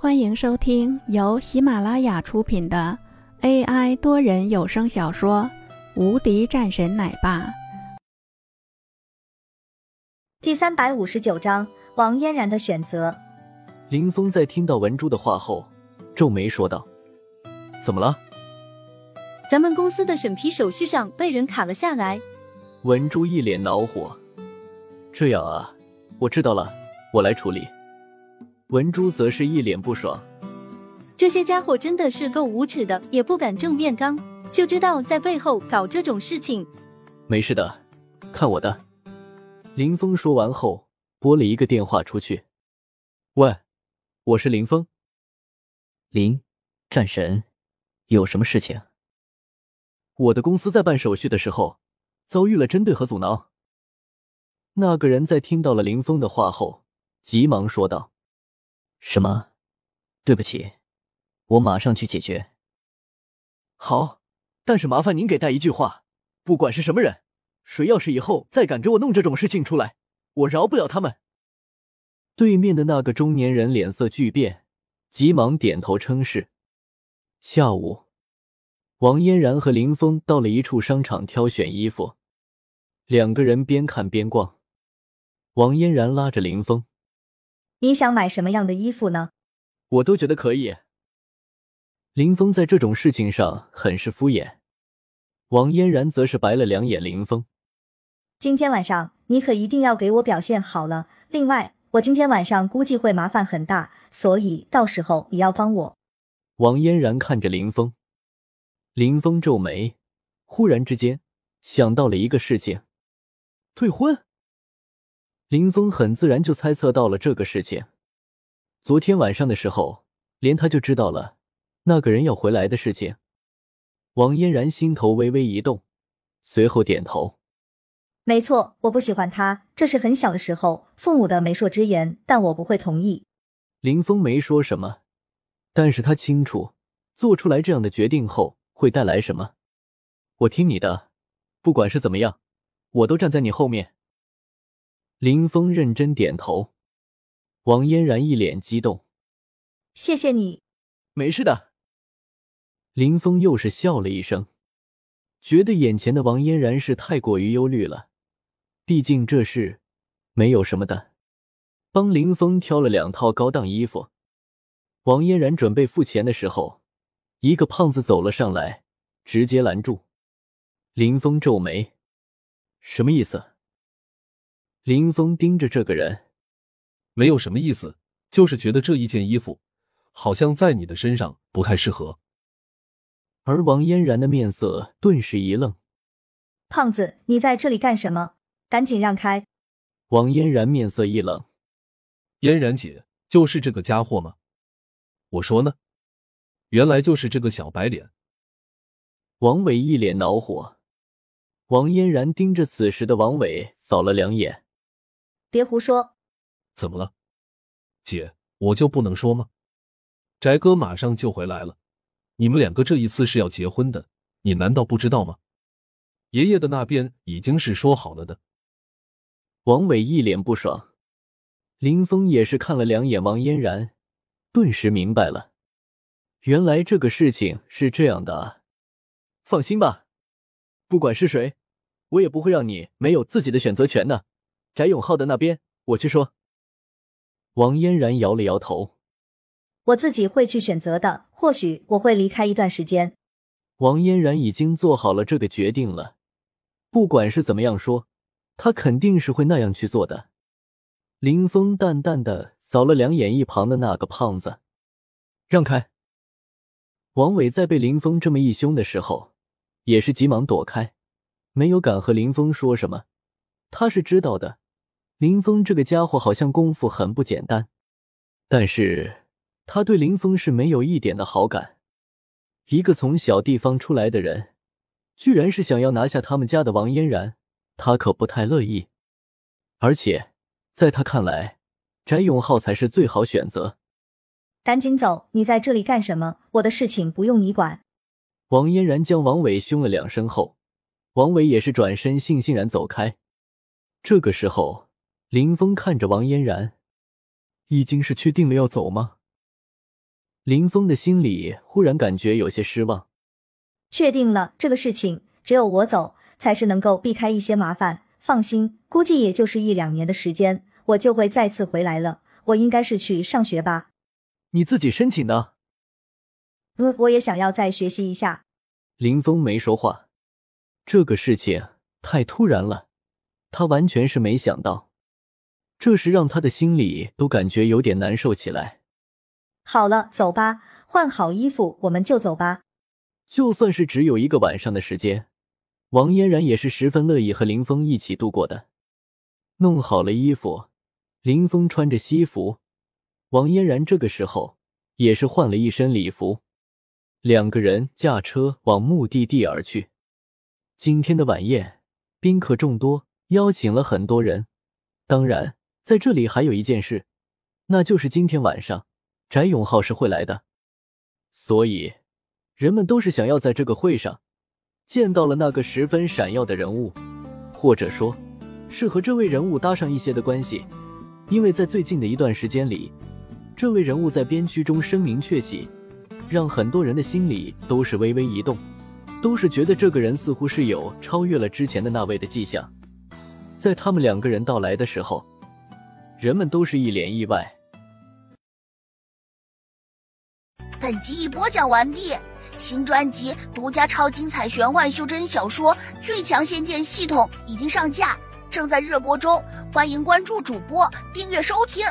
欢迎收听由喜马拉雅出品的 AI 多人有声小说《无敌战神奶爸》第三百五十九章：王嫣然的选择。林峰在听到文珠的话后，皱眉说道：“怎么了？咱们公司的审批手续上被人卡了下来。”文珠一脸恼火：“这样啊，我知道了，我来处理。”文珠则是一脸不爽，这些家伙真的是够无耻的，也不敢正面刚，就知道在背后搞这种事情。没事的，看我的。林峰说完后，拨了一个电话出去。喂，我是林峰。林战神，有什么事情？我的公司在办手续的时候，遭遇了针对和阻挠。那个人在听到了林峰的话后，急忙说道。什么？对不起，我马上去解决。好，但是麻烦您给带一句话，不管是什么人，谁要是以后再敢给我弄这种事情出来，我饶不了他们。对面的那个中年人脸色巨变，急忙点头称是。下午，王嫣然和林峰到了一处商场挑选衣服，两个人边看边逛。王嫣然拉着林峰。你想买什么样的衣服呢？我都觉得可以。林峰在这种事情上很是敷衍，王嫣然则是白了两眼林峰。今天晚上你可一定要给我表现好了。另外，我今天晚上估计会麻烦很大，所以到时候你要帮我。王嫣然看着林峰，林峰皱眉，忽然之间想到了一个事情：退婚。林峰很自然就猜测到了这个事情。昨天晚上的时候，连他就知道了那个人要回来的事情。王嫣然心头微微一动，随后点头：“没错，我不喜欢他，这是很小的时候父母的媒妁之言，但我不会同意。”林峰没说什么，但是他清楚做出来这样的决定后会带来什么。我听你的，不管是怎么样，我都站在你后面。林峰认真点头，王嫣然一脸激动：“谢谢你，没事的。”林峰又是笑了一声，觉得眼前的王嫣然是太过于忧虑了。毕竟这事没有什么的。帮林峰挑了两套高档衣服，王嫣然准备付钱的时候，一个胖子走了上来，直接拦住。林峰皱眉：“什么意思？”林峰盯着这个人，没有什么意思，就是觉得这一件衣服好像在你的身上不太适合。而王嫣然的面色顿时一愣：“胖子，你在这里干什么？赶紧让开！”王嫣然面色一冷：“嫣然姐，就是这个家伙吗？我说呢，原来就是这个小白脸。”王伟一脸恼火，王嫣然盯着此时的王伟扫了两眼。别胡说！怎么了，姐？我就不能说吗？翟哥马上就回来了，你们两个这一次是要结婚的，你难道不知道吗？爷爷的那边已经是说好了的。王伟一脸不爽，林峰也是看了两眼王嫣然，顿时明白了，原来这个事情是这样的啊！放心吧，不管是谁，我也不会让你没有自己的选择权的。翟永浩的那边，我去说。王嫣然摇了摇头，我自己会去选择的。或许我会离开一段时间。王嫣然已经做好了这个决定了，不管是怎么样说，她肯定是会那样去做的。林峰淡淡的扫了两眼一旁的那个胖子，让开。王伟在被林峰这么一凶的时候，也是急忙躲开，没有敢和林峰说什么。他是知道的。林峰这个家伙好像功夫很不简单，但是他对林峰是没有一点的好感。一个从小地方出来的人，居然是想要拿下他们家的王嫣然，他可不太乐意。而且在他看来，翟永浩才是最好选择。赶紧走！你在这里干什么？我的事情不用你管。王嫣然将王伟凶了两声后，王伟也是转身悻悻然走开。这个时候。林峰看着王嫣然，已经是确定了要走吗？林峰的心里忽然感觉有些失望。确定了这个事情，只有我走才是能够避开一些麻烦。放心，估计也就是一两年的时间，我就会再次回来了。我应该是去上学吧？你自己申请的？嗯，我也想要再学习一下。林峰没说话，这个事情太突然了，他完全是没想到，这时让他的心里都感觉有点难受起来。好了，走吧，换好衣服，我们就走吧。就算是只有一个晚上的时间，王嫣然也是十分乐意和林峰一起度过的。弄好了衣服，林峰穿着西服，王嫣然这个时候也是换了一身礼服，两个人驾车往目的地而去。今天的晚宴宾客众多，邀请了很多人。当然，在这里还有一件事，那就是今天晚上翟永浩是会来的，所以。人们都是想要在这个会上见到了那个十分闪耀的人物，或者说，是和这位人物搭上一些的关系。因为在最近的一段时间里，这位人物在边区中声名鹊起，让很多人的心里都是微微一动，都是觉得这个人似乎是有超越了之前的那位的迹象。在他们两个人到来的时候，人们都是一脸意外。本集已播讲完毕。新专辑独家超精彩玄幻修真小说《最强仙剑系统》已经上架，正在热播中，欢迎关注主播，订阅收听。